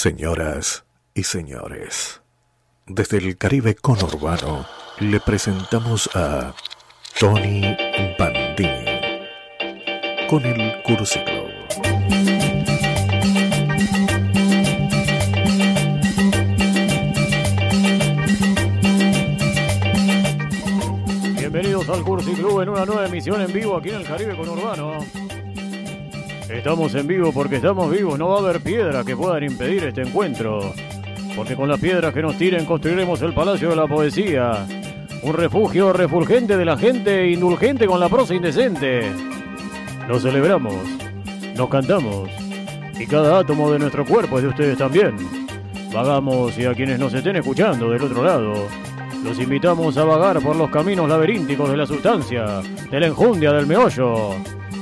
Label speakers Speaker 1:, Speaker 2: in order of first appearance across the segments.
Speaker 1: Señoras y señores, desde el Caribe conurbano le presentamos a Tony Bandini con el Cursi Club.
Speaker 2: Bienvenidos al Cursi Club en una nueva emisión en vivo aquí en el Caribe conurbano. Estamos en vivo porque estamos vivos, no va a haber piedras que puedan impedir este encuentro. Porque con las piedras que nos tiren construiremos el Palacio de la Poesía. Un refugio refulgente de la gente indulgente con la prosa indecente. Nos celebramos, nos cantamos y cada átomo de nuestro cuerpo es de ustedes también. Vagamos y a quienes nos estén escuchando del otro lado, los invitamos a vagar por los caminos laberínticos de la sustancia, de la enjundia del meollo.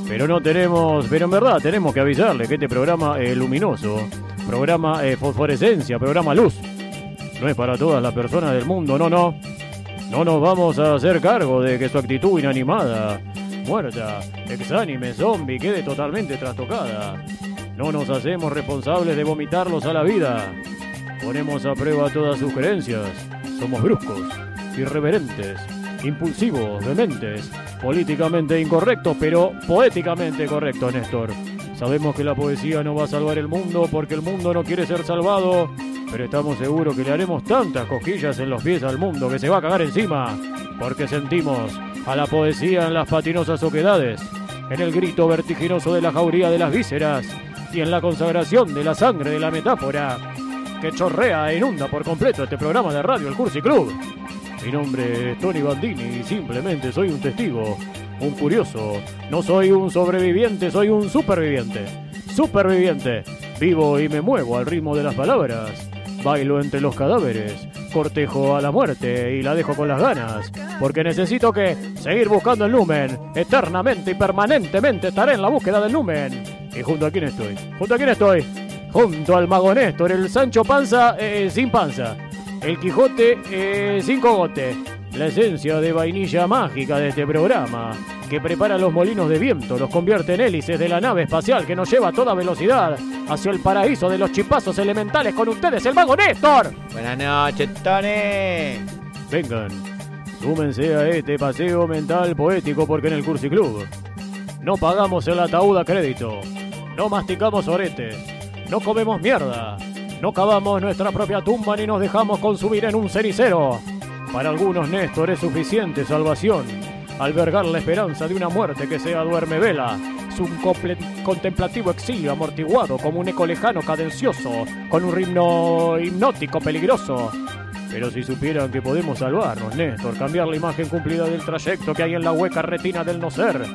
Speaker 2: Pero no tenemos, pero en verdad tenemos que avisarle que este programa es luminoso, programa eh, fosforescencia, programa luz. No es para todas las personas del mundo, no, no. No nos vamos a hacer cargo de que su actitud inanimada, muerta, exánime, zombie, quede totalmente trastocada. No nos hacemos responsables de vomitarlos a la vida. Ponemos a prueba todas sus creencias. Somos bruscos, irreverentes, impulsivos, dementes, políticamente incorrectos, pero poéticamente correctos, Néstor. Sabemos que la poesía no va a salvar el mundo porque el mundo no quiere ser salvado, pero estamos seguros que le haremos tantas cosquillas en los pies al mundo que se va a cagar encima, porque sentimos a la poesía en las patinosas oquedades, en el grito vertiginoso de la jauría de las vísceras y en la consagración de la sangre de la metáfora que chorrea e inunda por completo este programa de radio El Cursi Club. Mi nombre es Tony Bandini y simplemente soy un testigo, un curioso. No soy un sobreviviente, soy un superviviente. Superviviente. Vivo y me muevo al ritmo de las palabras. Bailo entre los cadáveres. Cortejo a la muerte y la dejo con las ganas. Porque necesito que seguir buscando el lumen. Eternamente y permanentemente estaré en la búsqueda del lumen. ¿Y junto a quién estoy? ¿Junto a quién estoy? Junto al mago Néstor, el Sancho Panza eh, sin panza. El Quijote eh, sin cogote. La esencia de vainilla mágica de este programa, que prepara los molinos de viento, los convierte en hélices de la nave espacial que nos lleva a toda velocidad hacia el paraíso de los chipazos elementales con ustedes, el mago Néstor.
Speaker 3: Buenas noches, Tony.
Speaker 2: Vengan, súmense a este paseo mental poético porque en el Cursi Club no pagamos el ataúd a crédito, no masticamos oretes, no comemos mierda, no cavamos nuestra propia tumba ni nos dejamos consumir en un cenicero. Para algunos, Néstor es suficiente salvación. Albergar la esperanza de una muerte que sea duerme vela. Es un contemplativo exilio amortiguado como un eco lejano cadencioso, con un ritmo hipnótico peligroso. Pero si supieran que podemos salvarnos, Néstor, cambiar la imagen cumplida del trayecto que hay en la hueca retina del no ser,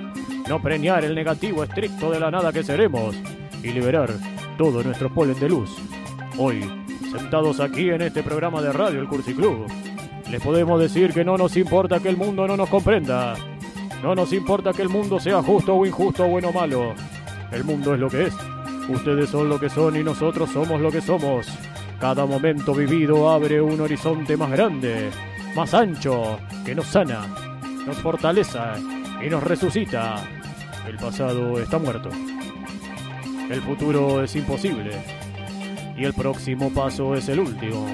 Speaker 2: no preñar el negativo estricto de la nada que seremos y liberar todo nuestro polen de luz. Hoy, sentados aquí en este programa de radio El Cursi Club, les podemos decir que no nos importa que el mundo no nos comprenda. No nos importa que el mundo sea justo o injusto, bueno o malo. El mundo es lo que es. Ustedes son lo que son y nosotros somos lo que somos. Cada momento vivido abre un horizonte más grande, más ancho, que nos sana, nos fortalece y nos resucita. El pasado está muerto. El futuro es imposible. Y el próximo paso es el último.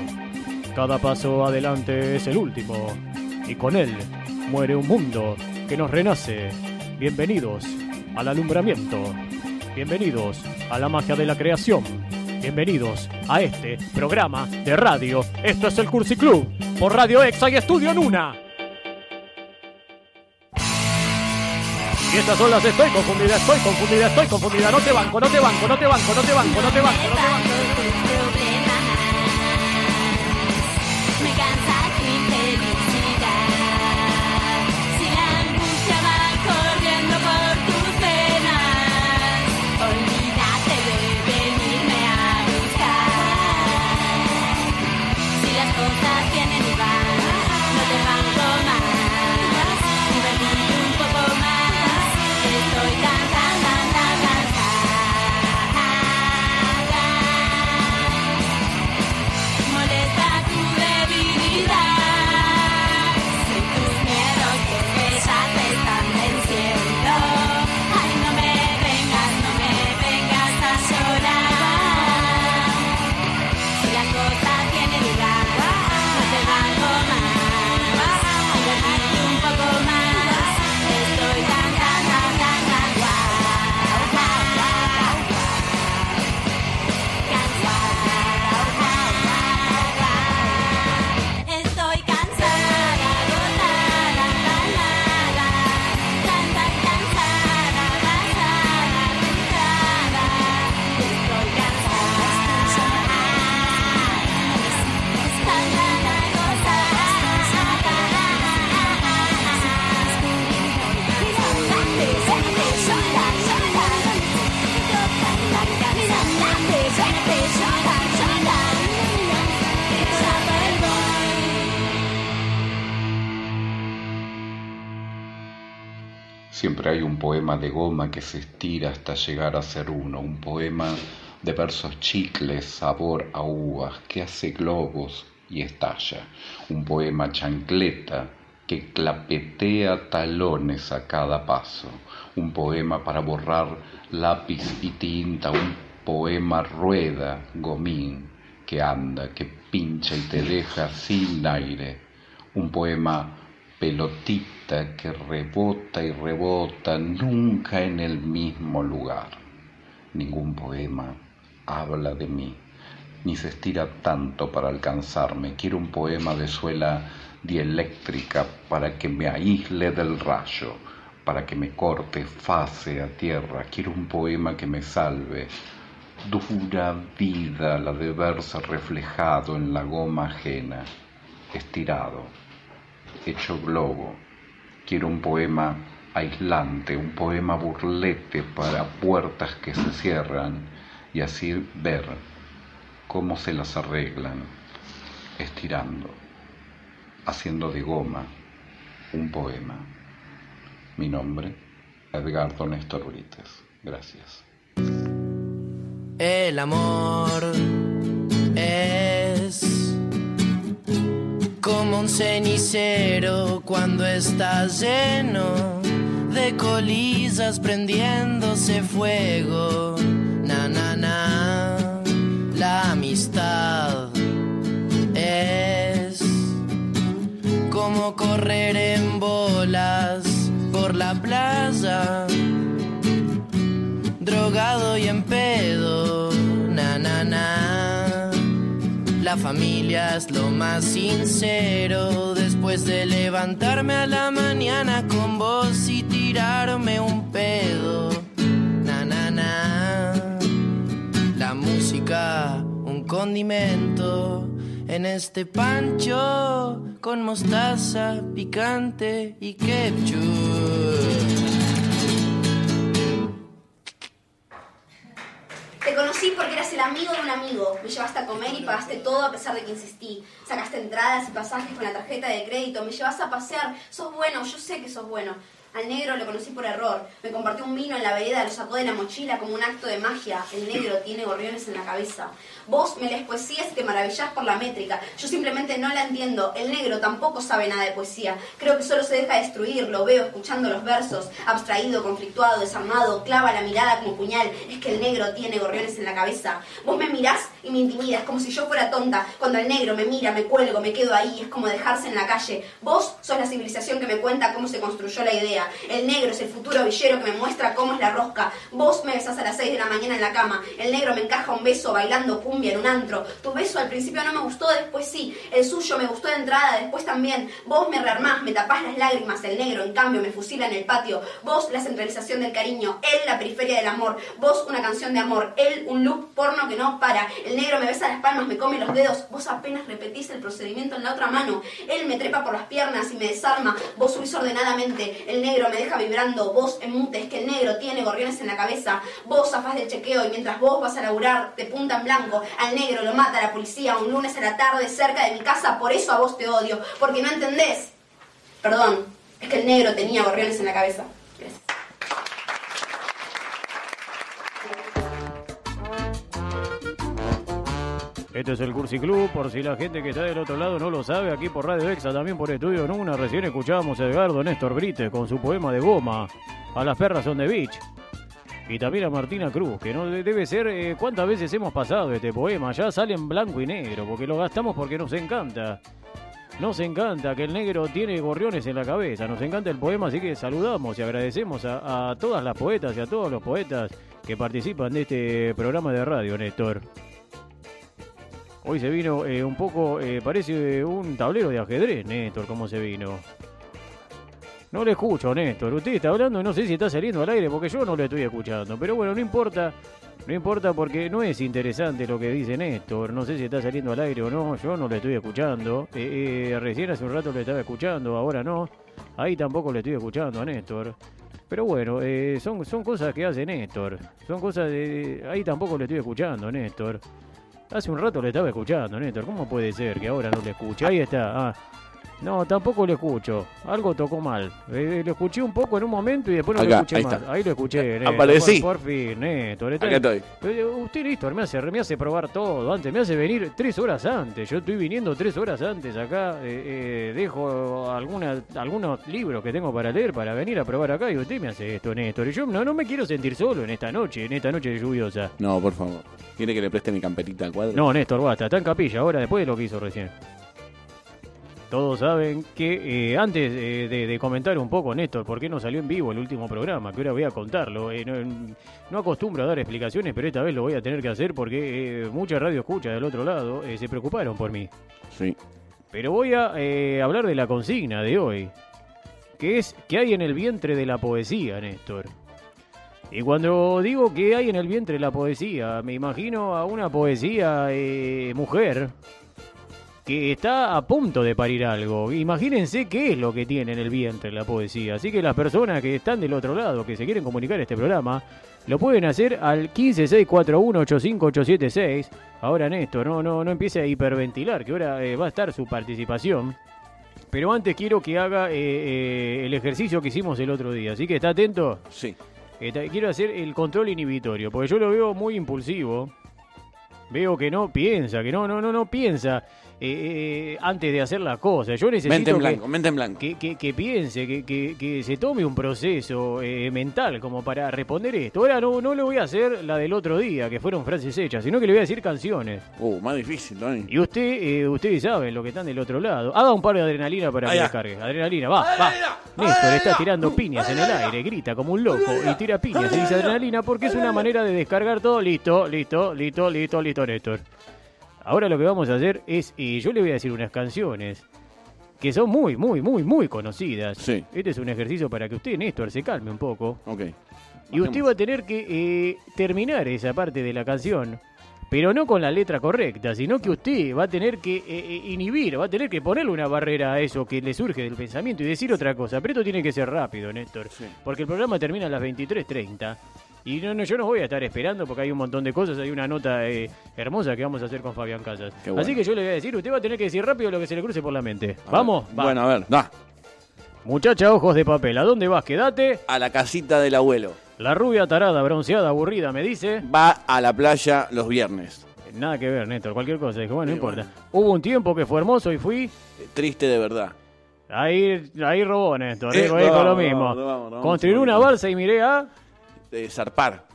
Speaker 2: Cada paso adelante es el último. Y con él muere un mundo que nos renace. Bienvenidos al alumbramiento. Bienvenidos a la magia de la creación. Bienvenidos a este programa de radio. Esto es el Cursi Club por Radio Exa y Estudio Nuna. Estas son las estoy confundida, estoy confundida, estoy confundida. No te banco, no te banco, no te banco, no te banco, no te banco, no te banco.
Speaker 4: Siempre hay un poema de goma que se estira hasta llegar a ser uno, un poema de versos chicles, sabor a uvas, que hace globos y estalla, un poema chancleta que clapetea talones a cada paso, un poema para borrar lápiz y tinta, un poema rueda, gomín, que anda, que pincha y te deja sin aire, un poema pelotita que rebota y rebota nunca en el mismo lugar. Ningún poema habla de mí, ni se estira tanto para alcanzarme. Quiero un poema de suela dieléctrica para que me aísle del rayo, para que me corte fase a tierra. Quiero un poema que me salve. Dura vida la de verse reflejado en la goma ajena, estirado, hecho globo. Quiero un poema aislante, un poema burlete para puertas que se cierran y así ver cómo se las arreglan, estirando, haciendo de goma un poema. Mi nombre, Edgardo Néstor Brites. Gracias.
Speaker 5: El amor un cenicero cuando está lleno de colillas prendiéndose fuego. Na, na, na. La amistad es como correr en bolas por la playa La familia es lo más sincero después de levantarme a la mañana con vos y tirarme un pedo, na na na. La música, un condimento en este pancho con mostaza, picante y ketchup.
Speaker 6: El amigo de un amigo. Me llevaste a comer y pagaste todo a pesar de que insistí. Sacaste entradas y pasajes con la tarjeta de crédito. Me llevas a pasear. Sos bueno, yo sé que sos bueno. Al negro lo conocí por error. Me compartió un vino en la vereda, lo sacó de la mochila como un acto de magia. El negro tiene gorriones en la cabeza. Vos me lees poesías y te maravillás por la métrica. Yo simplemente no la entiendo. El negro tampoco sabe nada de poesía. Creo que solo se deja destruir. Lo veo escuchando los versos. Abstraído, conflictuado, desarmado. Clava la mirada como puñal. Es que el negro tiene gorriones en la cabeza. Vos me mirás y me intimidas como si yo fuera tonta. Cuando el negro me mira, me cuelgo, me quedo ahí. Es como dejarse en la calle. Vos sos la civilización que me cuenta cómo se construyó la idea. El negro es el futuro villero que me muestra cómo es la rosca. Vos me besás a las 6 de la mañana en la cama. El negro me encaja un beso bailando cumbia en un antro. Tu beso al principio no me gustó, después sí. El suyo me gustó de entrada, después también. Vos me rearmás, me tapás las lágrimas. El negro, en cambio, me fusila en el patio. Vos la centralización del cariño. Él la periferia del amor. Vos una canción de amor. Él un loop porno que no para. Negro me besa las palmas, me come los dedos. Vos apenas repetís el procedimiento en la otra mano. Él me trepa por las piernas y me desarma. Vos subís ordenadamente. El negro me deja vibrando. Vos emutes que el negro tiene gorriones en la cabeza. Vos zafás del chequeo y mientras vos vas a laburar de punta en blanco. Al negro lo mata la policía un lunes a la tarde cerca de mi casa. Por eso a vos te odio. Porque no entendés. Perdón. Es que el negro tenía gorriones en la cabeza.
Speaker 2: Este es el Cursi Club, por si la gente que está del otro lado no lo sabe, aquí por Radio Exa, también por Estudio en una. Recién escuchábamos a Edgardo Néstor Brites con su poema de goma, A las perras son de beach. Y también a Martina Cruz, que no de- debe ser. eh, ¿Cuántas veces hemos pasado este poema? Ya sale en blanco y negro, porque lo gastamos porque nos encanta. Nos encanta que el negro tiene gorriones en la cabeza. Nos encanta el poema, así que saludamos y agradecemos a, a todas las poetas y a todos los poetas que participan de este programa de radio, Néstor. Hoy se vino eh, un poco, eh, parece un tablero de ajedrez, Néstor, cómo se vino. No le escucho, Néstor. Usted está hablando y no sé si está saliendo al aire porque yo no le estoy escuchando. Pero bueno, no importa. No importa porque no es interesante lo que dice Néstor. No sé si está saliendo al aire o no. Yo no le estoy escuchando. Eh, recién hace un rato le estaba escuchando, ahora no. Ahí tampoco le estoy escuchando a Néstor. Pero bueno, eh, son, son cosas que hace Néstor. Son cosas de... Ahí tampoco le estoy escuchando, Néstor. Hace un rato le estaba escuchando, Néstor. ¿Cómo puede ser que ahora no le escuche? Ahí está. Ah. No, tampoco lo escucho. Algo tocó mal. Eh, lo escuché un poco en un momento y después no lo
Speaker 7: Acá,
Speaker 2: escuché
Speaker 7: ahí
Speaker 2: más.
Speaker 7: está.
Speaker 2: Ahí lo escuché. Néstor.
Speaker 7: Aparecí.
Speaker 2: Por, por fin. Está-
Speaker 7: Acá estoy.
Speaker 2: Eh, Usted, Néstor, me hace, me hace probar todo antes. Me hace venir tres horas antes. Yo estoy viniendo tres horas antes acá. eh, eh, dejo alguna, algunos libros que tengo para leer para venir a probar acá. Y usted me hace esto, Néstor. Y yo no, no me quiero sentir solo en esta noche, en esta noche lluviosa.
Speaker 7: No, por favor. ¿Quiere que le preste mi camperita al cuadro?
Speaker 2: No, Néstor, basta. Está en capilla ahora, después de lo que hizo recién. Todos saben que eh, antes eh, de, de comentar un poco, Néstor, por qué no salió en vivo el último programa, que ahora voy a contarlo. eh, no, no acostumbro a dar explicaciones, pero esta vez lo voy a tener que hacer porque mucha radio escucha del otro lado se preocuparon por mí.
Speaker 7: Sí.
Speaker 2: Pero voy a eh, hablar de la consigna de hoy, que es ¿qué hay en el vientre de la poesía, Néstor? Y cuando digo que hay en el vientre de la poesía, me imagino a una poesía eh, mujer que está a punto de parir algo. Imagínense qué es lo que tiene en el vientre la poesía. Así que las personas que están del otro lado, que se quieren comunicar este programa, lo pueden hacer al 15641-85876. Ahora Néstor, no, no, no empiece a hiperventilar, que ahora eh, va a estar su participación. Pero antes quiero que haga eh, eh, el ejercicio que hicimos el otro día. Así que está atento.
Speaker 7: Sí.
Speaker 2: Quiero hacer el control inhibitorio, porque yo lo veo muy impulsivo. Veo que no piensa, que no, no, no, no piensa eh, eh, antes de hacer las cosas. Yo necesito
Speaker 7: Mente en
Speaker 2: que-
Speaker 7: mente en blanco.
Speaker 2: que, que- que piense, que, se tome un proceso eh, mental como para responder esto. Ahora no, no le voy a hacer la del otro día, que fueron frases hechas, sino que le voy a decir canciones.
Speaker 7: Uh, más difícil, Tony.
Speaker 2: Y usted, eh, ustedes saben lo que están del otro lado. Haga un par de adrenalina para que descargue. Adrenalina, va, va. Néstor está tirando piñas en el aire, grita como un loco y tira piñas y dice adrenalina porque es una manera de descargar todo. Listo, listo, listo, listo, listo, Néstor. Ahora lo que vamos a hacer es, yo le voy a decir unas canciones que son muy, muy, muy, muy conocidas.
Speaker 7: Sí.
Speaker 2: Este es un ejercicio para que usted, Néstor, se calme un poco.
Speaker 7: Ok.
Speaker 2: Y usted va a tener que eh, terminar esa parte de la canción, pero no con la letra correcta, sino que usted va a tener que eh, eh, inhibir, va a tener que ponerle una barrera a eso que le surge del pensamiento y decir otra cosa. Pero esto tiene que ser rápido, Néstor,
Speaker 7: Sí.
Speaker 2: porque el programa termina a las 23.30. Y no, no, yo no voy a estar esperando porque hay un montón de cosas, hay una nota eh, hermosa que vamos a hacer con Fabián Casas.
Speaker 7: Bueno.
Speaker 2: Así que yo le voy a decir, usted va a tener que decir rápido lo que se le cruce por la mente.
Speaker 7: A
Speaker 2: ¿Vamos? Va.
Speaker 7: Bueno, a ver, da.
Speaker 2: Muchacha, ojos de papel, ¿a dónde vas? Quédate.
Speaker 7: A la casita del abuelo.
Speaker 2: La rubia tarada, bronceada, aburrida, me dice.
Speaker 7: Va a la playa los viernes.
Speaker 2: Nada que ver, Néstor, cualquier cosa. Dije, bueno, no
Speaker 7: Sí,
Speaker 2: importa.
Speaker 7: bueno.
Speaker 2: Hubo un tiempo que fue hermoso y fui.
Speaker 7: Triste de verdad.
Speaker 2: Ahí, ahí robó Néstor,
Speaker 7: Eh, no,
Speaker 2: lo
Speaker 7: no,
Speaker 2: mismo. Construir una balsa y miré a.
Speaker 7: De zarpar.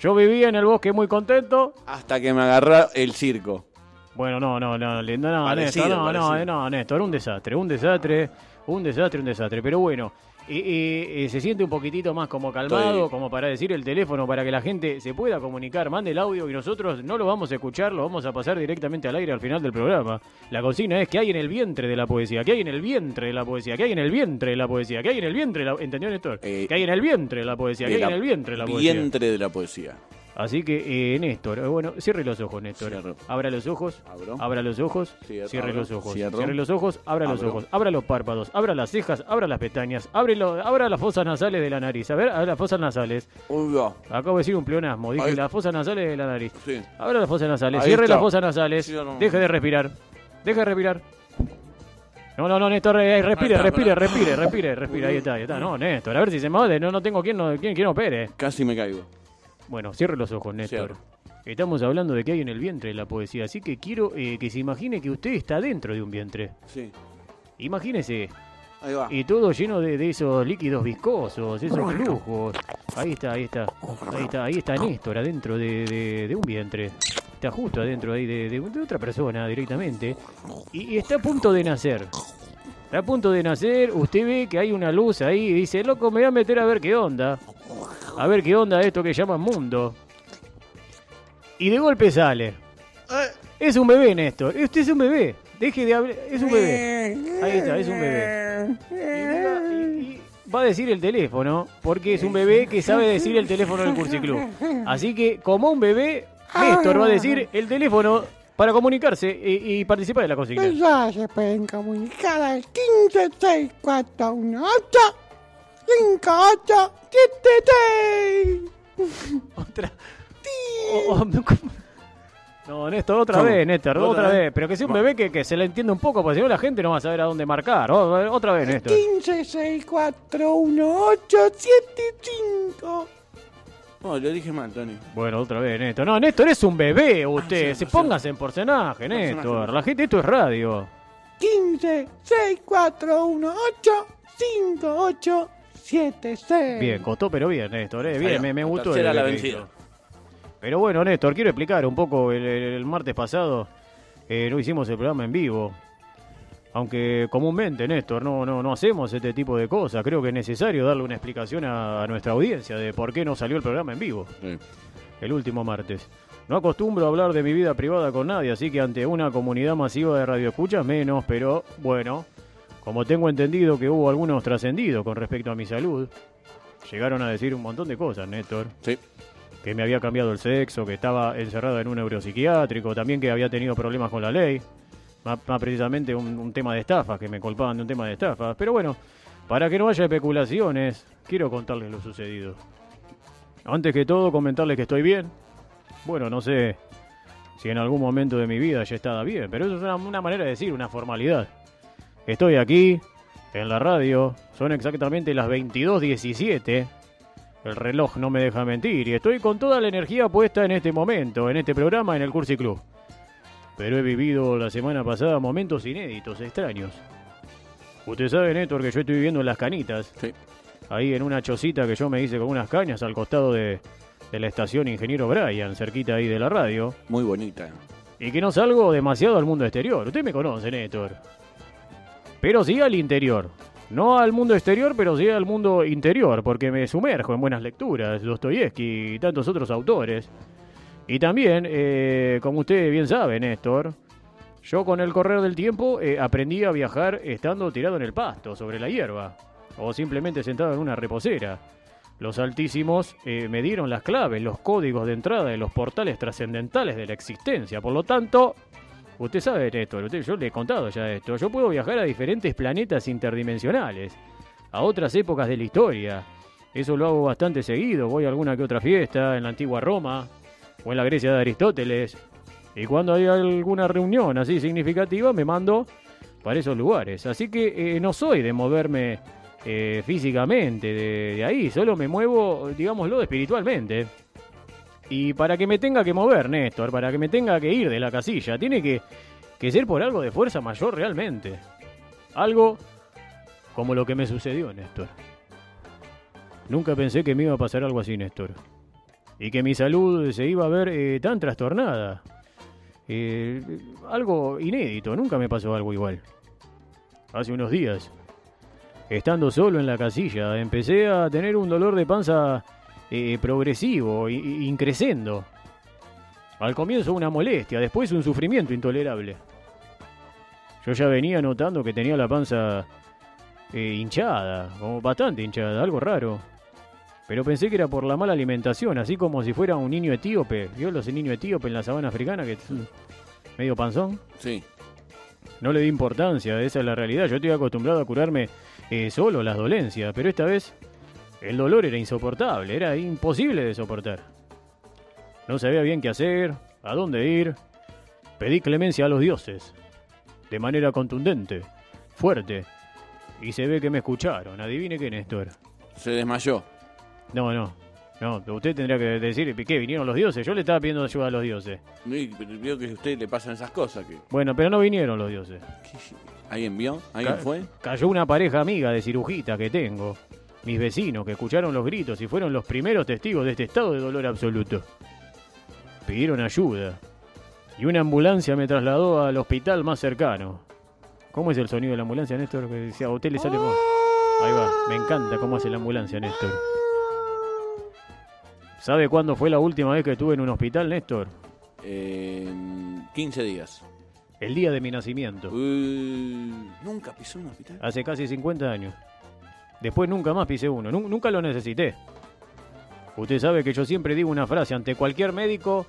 Speaker 2: Yo vivía en el bosque muy contento.
Speaker 7: Hasta que me agarró el circo.
Speaker 2: Bueno, no, no, no, no, no,
Speaker 7: Parecido,
Speaker 2: Néstor, no, no,
Speaker 7: parecido.
Speaker 2: no, Néstor, un desastre, un desastre, un desastre, un desastre. Pero bueno, eh, se siente un poquitito más como calmado,
Speaker 7: Estoy-
Speaker 2: como para decir el teléfono, para que la gente se pueda comunicar, mande el audio y nosotros no lo vamos a escuchar, lo vamos a pasar directamente al aire al final del programa. La consigna es que hay en el vientre de la poesía, que hay en el vientre de la poesía, que hay en el vientre de la poesía, que hay en el vientre de la... ¿Entendió, Néstor?
Speaker 7: Eh,
Speaker 2: que hay en el vientre de la poesía, que hay en el vientre de la poesía.
Speaker 7: Vientre de la poesía.
Speaker 2: Así que, eh, Néstor, eh, bueno, cierre los ojos, Néstor.
Speaker 7: Cierro.
Speaker 2: Abra los ojos,
Speaker 7: Abro.
Speaker 2: abra los ojos,
Speaker 7: Cierro,
Speaker 2: cierre los ojos,
Speaker 7: cierro.
Speaker 2: cierre los ojos, abra los ojos, abra los párpados, abra las cejas, abra las pestañas, abre lo- abra las fosas nasales de la nariz. A ver, abra las fosas nasales.
Speaker 7: Uy, va.
Speaker 2: Acabo de decir un pleonasmo, dije
Speaker 7: Ahí.
Speaker 2: las fosas nasales de la nariz.
Speaker 7: Sí.
Speaker 2: Abra las fosas nasales,
Speaker 7: Ahí
Speaker 2: cierre
Speaker 7: está.
Speaker 2: las fosas nasales,
Speaker 7: Cierro.
Speaker 2: deje de respirar, deje de respirar. No, no, no, Néstor, eh, respire,
Speaker 7: Ahí está,
Speaker 2: respire, respire, respire, respire, ahí está, ahí está. No, Néstor, a ver si se me no, no tengo quien, no, quien, quien opere.
Speaker 7: Casi me caigo.
Speaker 2: Bueno, cierre los ojos, Néstor.
Speaker 7: Cierro.
Speaker 2: Estamos hablando de que hay en el vientre de la poesía, así que quiero eh, que se imagine que usted está dentro de un vientre.
Speaker 7: Sí.
Speaker 2: Imagínese,
Speaker 7: Ahí va.
Speaker 2: y todo lleno de, de esos líquidos viscosos, esos flujos. Ahí está, ahí está, ahí está, ahí está Néstor adentro de, de- de un vientre. Está justo adentro ahí de, de- de otra persona directamente. Y, y está a punto de nacer. Está a punto de nacer, usted ve que hay una luz ahí y dice, loco, me voy a meter a ver qué onda. A ver qué onda esto que llaman mundo. Y de golpe sale. Es un bebé, Néstor. Usted es un bebé. Deje de hablar. Es un bebé. Ahí está, es un bebé. Y diga- y- y va a decir el teléfono, porque es un bebé que sabe decir el teléfono del Cursiclub. Así que, como un bebé, Néstor va a decir el teléfono para comunicarse y, y participar de la consigna.
Speaker 8: Ya se pueden comunicar al 15641 5873.
Speaker 2: Otra. O- o- ¿cómo? No, Néstor, otra
Speaker 7: ¿Cómo?
Speaker 2: vez, Néstor,
Speaker 7: ¿Otra
Speaker 2: otra,
Speaker 7: vez?
Speaker 2: vez. Pero que sea un bebé que, que se le entienda un poco, porque si no la gente no va a saber a dónde marcar. O- otra vez, Néstor.
Speaker 8: 15, 6, 4, 1, 8, 7, 5.
Speaker 7: No, lo dije mal, Tony.
Speaker 2: Bueno, otra vez, Néstor. No, Néstor es un bebé, usted.
Speaker 7: sí,
Speaker 2: se
Speaker 7: sí.
Speaker 2: póngase en personaje, Néstor. La gente, esto es radio.
Speaker 8: 15, 6, 4, 1, 8, 5, 8, 7, 6.
Speaker 2: Bien, costó, pero bien, Néstor. eh, Bien,
Speaker 7: Salió.
Speaker 2: me, me gustó.
Speaker 7: tercera
Speaker 2: el
Speaker 7: la vencida.
Speaker 2: Pero bueno, Néstor, quiero explicar un poco. El, el- el martes pasado eh, no hicimos el programa en vivo. Aunque comúnmente, Néstor, no, no, no hacemos este tipo de cosas. Creo que es necesario darle una explicación a, a nuestra audiencia de por qué no salió el programa en vivo
Speaker 7: Sí.
Speaker 2: el último martes. No acostumbro a hablar de mi vida privada con nadie, así que ante una comunidad masiva de radioescuchas menos, pero bueno, como tengo entendido que hubo algunos trascendidos con respecto a mi salud, llegaron a decir un montón de cosas, Néstor.
Speaker 7: Sí.
Speaker 2: Que me había cambiado el sexo, que estaba encerrado en un neuropsiquiátrico, también que había tenido problemas con la ley, más, precisamente un, un tema de estafas, que me culpaban de un tema de estafas. Pero bueno, para que no haya especulaciones, quiero contarles lo sucedido. Antes que todo, comentarles que estoy bien. Bueno, no sé si en algún momento de mi vida ya estaba bien, pero eso es una, una manera de decir, una formalidad. Estoy aquí, en la radio, son exactamente las 22.17. El reloj no me deja mentir y estoy con toda la energía puesta en este momento, en este programa, en el Cursi Club. Pero he vivido la semana pasada momentos inéditos, extraños. Usted sabe, Néstor, que yo estoy viviendo en Las Canitas.
Speaker 7: Sí.
Speaker 2: Ahí en una chocita que yo me hice con unas cañas al costado de, de la estación Ingeniero Brian, cerquita ahí de la radio.
Speaker 7: Muy bonita.
Speaker 2: Y que no salgo demasiado al mundo exterior. Usted me conoce, Néstor. Pero sí al interior. No al mundo exterior, pero sí al mundo interior, porque me sumerjo en buenas lecturas, Dostoyevsky y tantos otros autores. Y también, eh, como usted bien sabe, Néstor, yo con el correr del tiempo eh, aprendí a viajar estando tirado en el pasto, sobre la hierba, o simplemente sentado en una reposera. Los altísimos eh, me dieron las claves, los códigos de entrada de los portales trascendentales de la existencia. Por lo tanto, usted sabe, Néstor, usted, yo le he contado ya esto. Yo puedo viajar a diferentes planetas interdimensionales, a otras épocas de la historia. Eso lo hago bastante seguido. Voy a alguna que otra fiesta en la antigua Roma o en la Grecia de Aristóteles. Y cuando hay alguna reunión así significativa, me mando para esos lugares. Así que eh, no soy de moverme eh, físicamente de, ahí, solo me muevo, digámoslo, espiritualmente. Y para que me tenga que mover, Néstor, para que me tenga que ir de la casilla, tiene que, que ser por algo de fuerza mayor realmente. Algo como lo que me sucedió, Néstor. Nunca pensé que me iba a pasar algo así, Néstor. Y que mi salud se iba a ver eh, tan trastornada. Eh, algo inédito, nunca me pasó algo igual. Hace unos días, estando solo en la casilla, empecé a tener un dolor de panza eh, progresivo, increciendo. Al comienzo una molestia, después un sufrimiento intolerable. Yo ya venía notando que tenía la panza eh, hinchada, como bastante hinchada, algo raro. Pero pensé que era por la mala alimentación, así como si fuera un niño etíope. ¿Vio los niños etíope en la sabana africana que es medio panzón?
Speaker 7: Sí.
Speaker 2: No le di importancia, esa es la realidad. Yo estoy acostumbrado a curarme eh, solo las dolencias, pero esta vez el dolor era insoportable, era imposible de soportar. No sabía bien qué hacer, a dónde ir. Pedí clemencia a los dioses, de manera contundente, fuerte, y se ve que me escucharon. Adivine qué, Néstor.
Speaker 7: Se desmayó.
Speaker 2: No, no, no, usted tendría que decir, ¿qué? ¿Vinieron los dioses? Yo le estaba pidiendo ayuda a los dioses.
Speaker 7: Y Veo que a usted le pasan esas cosas. que
Speaker 2: Bueno, pero no vinieron los dioses.
Speaker 7: ¿Alguien vio? ¿Alguien
Speaker 2: Ca-
Speaker 7: fue?
Speaker 2: Cayó una pareja amiga de cirujita que tengo. Mis vecinos que escucharon los gritos y fueron los primeros testigos de este estado de dolor absoluto. Pidieron ayuda. Y una ambulancia me trasladó al hospital más cercano. ¿Cómo es el sonido de la ambulancia, Néstor? Que decía, a usted le sale más. Ahí va, me encanta cómo hace la ambulancia, Néstor. ¿Sabe cuándo fue la última vez que estuve en un hospital, Néstor?
Speaker 7: En 15 días.
Speaker 2: El día de mi nacimiento.
Speaker 7: Uy, Nunca pisó un hospital.
Speaker 2: Hace casi 50 años. Después nunca más pisé uno, nu- nunca lo necesité. Usted sabe que yo siempre digo una frase, ante cualquier médico,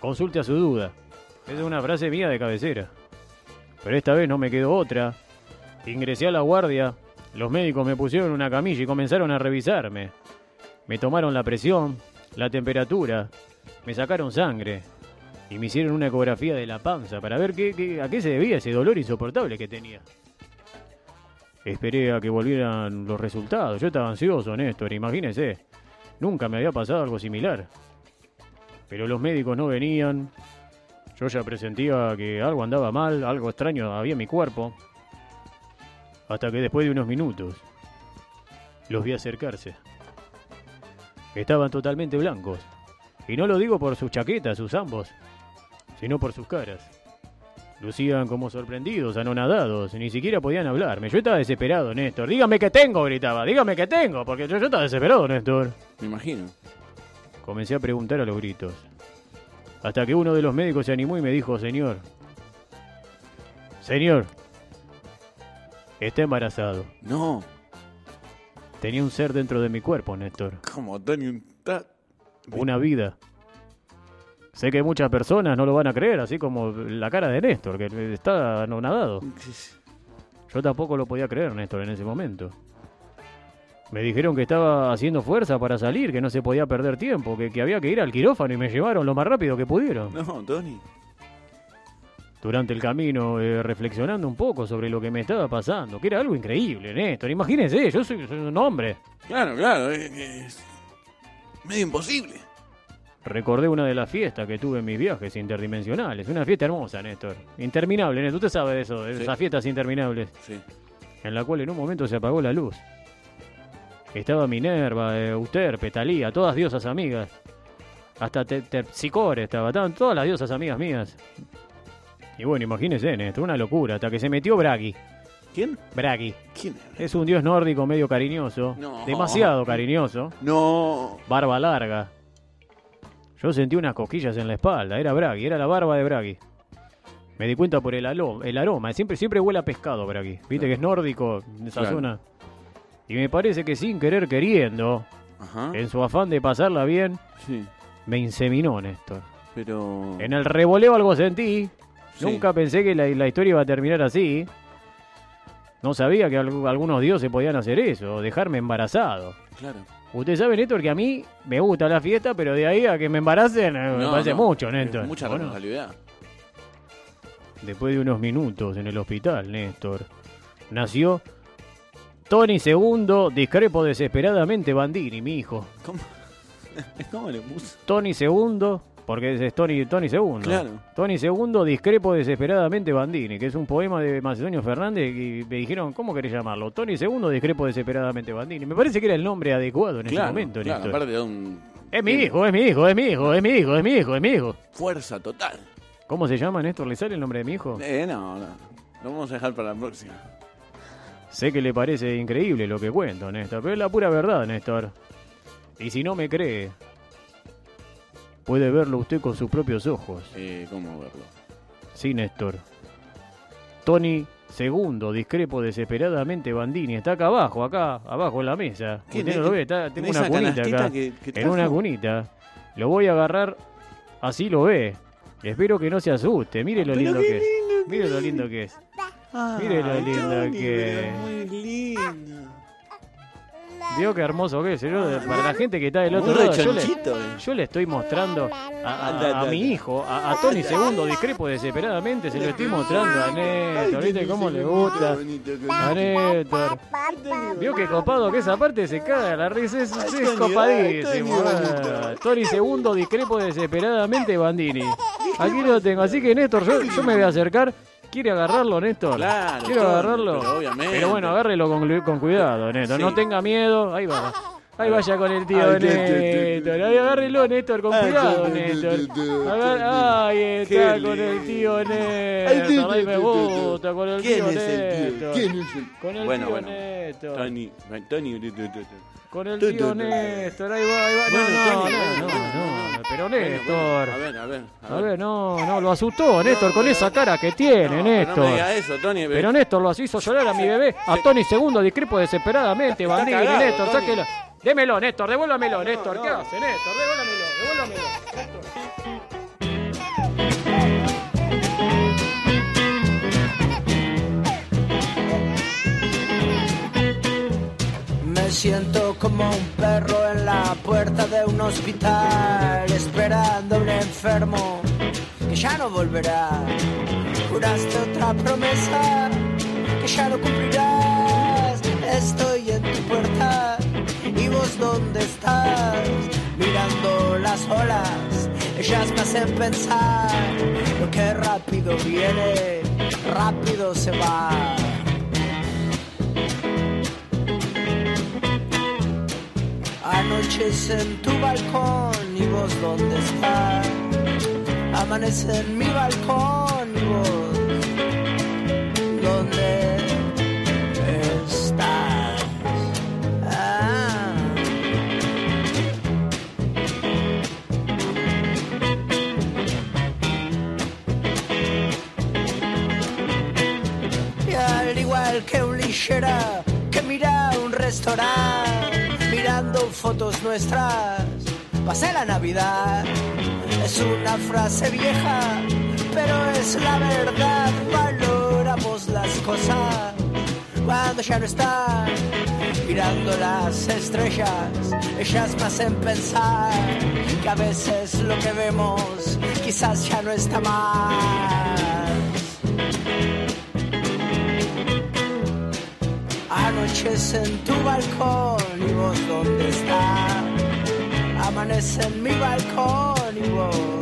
Speaker 2: consulte a su duda. Esa es una frase mía de cabecera. Pero esta vez no me quedó otra. Ingresé a la guardia, los médicos me pusieron una camilla y comenzaron a revisarme. Me tomaron la presión, la temperatura, me sacaron sangre. y me hicieron una ecografía de la panza para ver qué, a qué se debía ese dolor insoportable que tenía. Esperé a que volvieran los resultados. Yo estaba ansioso, Néstor, imagínese. Nunca me había pasado algo similar. Pero los médicos no venían. Yo ya presentía que algo andaba mal, algo extraño había en mi cuerpo. Hasta que después de unos minutos los vi acercarse. Estaban totalmente blancos. Y no lo digo por sus chaquetas, sus ambos, sino por sus caras. Lucían como sorprendidos, anonadados, ni siquiera podían hablarme. Yo estaba desesperado, Néstor. Dígame que tengo, gritaba. Dígame que tengo, porque yo, yo estaba desesperado, Néstor.
Speaker 7: Me imagino.
Speaker 2: Comencé a preguntar a los gritos. Hasta que uno de los médicos se animó y me dijo, señor, señor, está embarazado.
Speaker 7: No,
Speaker 2: Tenía un ser dentro de mi cuerpo, Néstor.
Speaker 7: como Tony. está-
Speaker 2: Una vida. Sé que muchas personas no lo van a creer, así como la cara de Néstor, que está anonadado. Yo tampoco lo podía creer, Néstor, en ese momento. Me dijeron que estaba haciendo fuerza para salir, que no se podía perder tiempo, que, que había que ir al quirófano y me llevaron lo más rápido que pudieron.
Speaker 7: No, Tony.
Speaker 2: Durante el camino, eh, reflexionando un poco sobre lo que me estaba pasando, que era algo increíble, Néstor. Imagínense, yo soy, soy un hombre.
Speaker 7: Claro, claro. Es, es medio imposible.
Speaker 2: Recordé una de las fiestas que tuve en mis viajes interdimensionales. Una fiesta hermosa, Néstor. Interminable, Néstor. Usted sabe de eso, de
Speaker 7: Sí.
Speaker 2: esas fiestas interminables.
Speaker 7: Sí.
Speaker 2: En la cual en un momento se apagó la luz. Estaba Minerva, eh, Euterpe, Talía, todas diosas amigas. Hasta Te- Terpsicore estaba, estaban todas las diosas amigas mías. Y bueno, imagínese, Néstor, una locura. Hasta que se metió Bragi.
Speaker 7: ¿Quién?
Speaker 2: Bragi.
Speaker 7: ¿Quién era?
Speaker 2: Es un dios nórdico medio cariñoso.
Speaker 7: No.
Speaker 2: Demasiado cariñoso.
Speaker 7: No.
Speaker 2: Barba larga. Yo sentí unas cosquillas en la espalda. Era Bragi, era la barba de Bragi. Me di cuenta por el, alo- el aroma. Siempre, siempre huele a pescado Bragi. Viste que es nórdico en esa
Speaker 7: Claro.
Speaker 2: zona. Y me parece que sin querer queriendo,
Speaker 7: Ajá.
Speaker 2: en su afán de pasarla bien,
Speaker 7: Sí.
Speaker 2: me inseminó Néstor.
Speaker 7: Pero.
Speaker 2: En el revoleo algo sentí.
Speaker 7: Sí.
Speaker 2: Nunca pensé que la, la historia iba a terminar así. No sabía que algu- algunos dioses podían hacer eso, dejarme embarazado.
Speaker 7: Claro.
Speaker 2: Usted sabe, Néstor, que a mí me gusta la fiesta, pero de ahí a que me embaracen eh, me parece
Speaker 7: no,
Speaker 2: mucho, Néstor.
Speaker 7: Mucha
Speaker 2: ¿O no?
Speaker 7: responsabilidad.
Speaker 2: Después de unos minutos en el hospital, Néstor, nació Tony II, discrepo desesperadamente Bandini, mi hijo.
Speaker 7: ¿Cómo? ¿Cómo le puso?
Speaker 2: Tony II, porque es Tony, Tony II.
Speaker 7: Claro.
Speaker 2: Tony II, discrepo desesperadamente Bandini, que es un poema de Macedonio Fernández y me dijeron, ¿cómo querés llamarlo? Tony II, discrepo desesperadamente Bandini. Me parece que era el nombre adecuado en ese momento,
Speaker 7: claro, aparte de un.
Speaker 2: Es mi hijo, es mi hijo, es mi hijo, es mi hijo, es mi hijo, es mi hijo.
Speaker 7: Fuerza total.
Speaker 2: ¿Cómo se llama, Néstor? ¿Le sale el nombre de mi hijo?
Speaker 7: Eh, no, no. Lo vamos a dejar para la próxima.
Speaker 2: Sé que le parece increíble lo que cuento, Néstor, pero es la pura verdad, Néstor. Y si no me cree, puede verlo usted con sus propios ojos.
Speaker 7: Eh, ¿Cómo verlo?
Speaker 2: Sí, Néstor. Tony II, discrepo desesperadamente Bandini, está acá abajo, acá, abajo en la mesa.
Speaker 7: ¿Quién
Speaker 2: Usted no lo ve, está, tengo
Speaker 7: ¿En
Speaker 2: una cunita acá.
Speaker 7: que- que
Speaker 2: en una cunita. Lo voy a agarrar, así lo ve. Espero que no se asuste. Mire lo lindo que es.
Speaker 7: lindo
Speaker 2: Mire lo lindo que es. Mire lo lindo que es. Vio qué hermoso que es. Yo, para la gente que está del otro lado, yo le,
Speaker 7: rechonchito, eh.
Speaker 2: yo le estoy mostrando a, a-
Speaker 7: Anda, anda,
Speaker 2: a mi hijo, a, a Tony II, discrepo desesperadamente, se lo estoy mostrando a Néstor. ¿Viste cómo le gusta? A Néstor. Vio que copado que esa parte se caga la risa, es, es
Speaker 7: Tony,
Speaker 2: copadísimo. ah. Tony II, discrepo desesperadamente Bandini. Aquí lo tengo, así que Néstor, yo, yo me voy a acercar. ¿Quiere agarrarlo, Néstor?
Speaker 7: Claro,
Speaker 2: ¿Quiere
Speaker 7: Tony,
Speaker 2: agarrarlo?
Speaker 7: pero obviamente.
Speaker 2: Pero bueno, agárrelo con, con cuidado, Néstor. No
Speaker 7: Sí.
Speaker 2: tenga miedo. Ahí va. Ahí vaya con el tío
Speaker 7: Ay,
Speaker 2: Néstor. Ahí agárrelo, Néstor, con
Speaker 7: Ay,
Speaker 2: cuidado, Néstor.
Speaker 7: Qué
Speaker 2: está con el tío
Speaker 7: Ay,
Speaker 2: Néstor. Ahí me gusta con el
Speaker 7: ¿Quién
Speaker 2: tío? Néstor.
Speaker 7: ¿Quién es el-
Speaker 2: Con el
Speaker 7: Bueno,
Speaker 2: tío
Speaker 7: bueno.
Speaker 2: Néstor.
Speaker 7: Tony, Tony.
Speaker 2: Con el tío. Néstor. Ahí va, ahí va. No, no, no, no. Pero Néstor.
Speaker 7: A ver, a ver.
Speaker 2: A ver, no, no, lo asustó Néstor con esa cara que tiene, Néstor.
Speaker 7: No me diga eso, Tony.
Speaker 2: Pero Néstor lo hizo llorar a mi bebé, a Tony II, discrepo desesperadamente, Bandini, Néstor,
Speaker 7: Tony.
Speaker 2: Démelo, Néstor, devuélvamelo, Néstor.
Speaker 7: no.
Speaker 2: ¿Qué hace, Néstor? Devuélvamelo, devuélvamelo. Néstor.
Speaker 9: Me siento como un perro en la puerta de un hospital, esperando a un enfermo que ya no volverá. Juraste otra promesa que ya no cumplirás. Estoy en Ellas me hacen pensar lo que rápido viene, rápido se va. Anochece en tu balcón y vos dónde estás. Amanece en mi balcón y vos mirando fotos nuestras, pasé la Navidad. Es una frase vieja, pero es la verdad. Valoramos las cosas cuando ya no están. Mirando las estrellas, ellas me hacen pensar que a veces lo que vemos quizás ya no está más. Anochece en tu balcón y vos dónde estás. Amanece en mi balcón y vos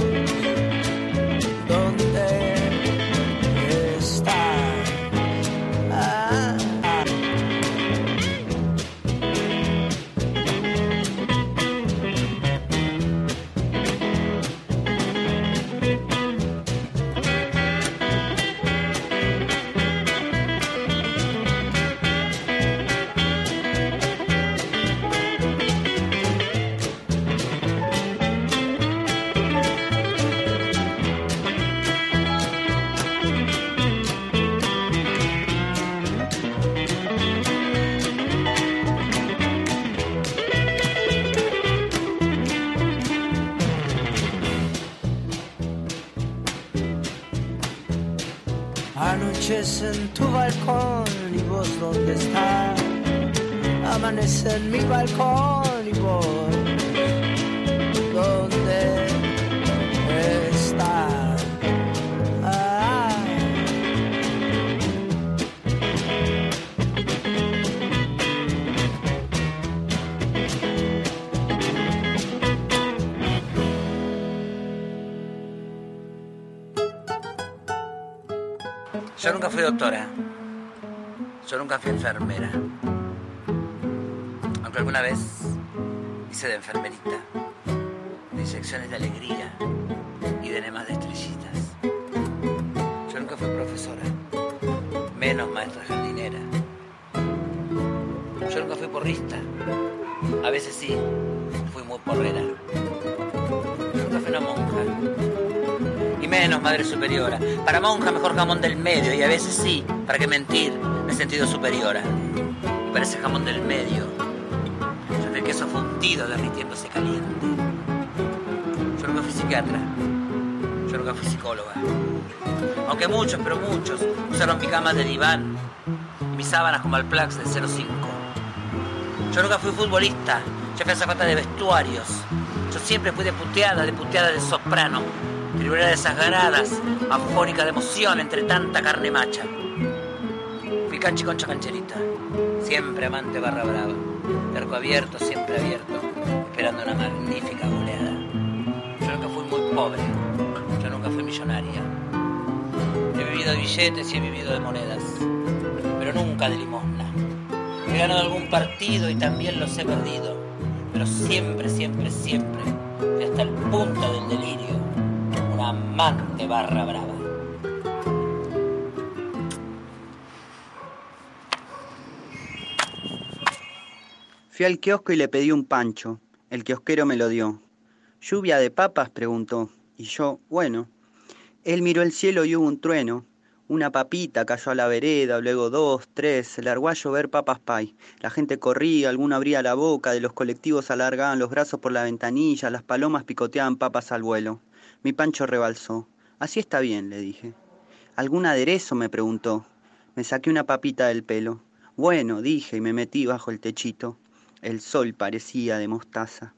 Speaker 9: En tu balcón y vos dónde estás. Amanece en mi balcón y vos dónde
Speaker 10: fui doctora. Yo nunca fui enfermera. Aunque alguna vez hice de enfermerita. De inyecciones de alegría y de enemas de estrellitas. Yo nunca fui profesora. Menos maestra jardinera. Yo nunca fui porrista. A veces sí, fui muy porrera. Menos madre superiora. Para monja mejor jamón del medio y a veces sí, para qué mentir, me he sentido superiora. Y para ese jamón del medio, yo el queso fundido derritiéndose caliente. Yo nunca fui psiquiatra, yo nunca fui psicóloga. Aunque muchos, pero muchos, usaron mi cama de diván y mis sábanas como al Plax del 05. Yo nunca fui futbolista, yo fui azafata de vestuarios. Yo siempre fui de puteada, de puteada de soprano, tribunal de esas ganadas, afónica de emoción entre tanta carne macha. Fui canchi concha cancherita, siempre amante barra brava, arco abierto, siempre abierto, esperando una magnífica goleada. Yo nunca fui muy pobre, yo nunca fui millonaria. He vivido de billetes y he vivido de monedas, pero nunca de limosna. He ganado algún partido y también los he perdido, pero siempre, siempre, siempre, hasta el punto del delirio amante barra brava.
Speaker 11: Fui al kiosco y le pedí un pancho. El kiosquero me lo dio. ¿Lluvia de papas? preguntó. Y yo, bueno. Él miró el cielo y hubo un trueno. Una papita cayó a la vereda, luego dos, tres, se largó a llover papas pay. La gente corría, alguno abría la boca, de los colectivos alargaban los brazos por la ventanilla, las palomas picoteaban papas al vuelo. Mi pancho rebalsó. Así está bien, le dije. ¿Algún aderezo? me preguntó. Me saqué una papita del pelo. Bueno, dije y me metí bajo el techito. El sol parecía de mostaza.